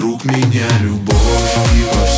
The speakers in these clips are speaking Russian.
вокруг меня любовь. и вокруг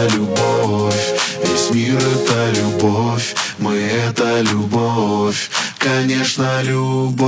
это любовь. Весь мир это любовь Мы это любовь. Конечно, любовь.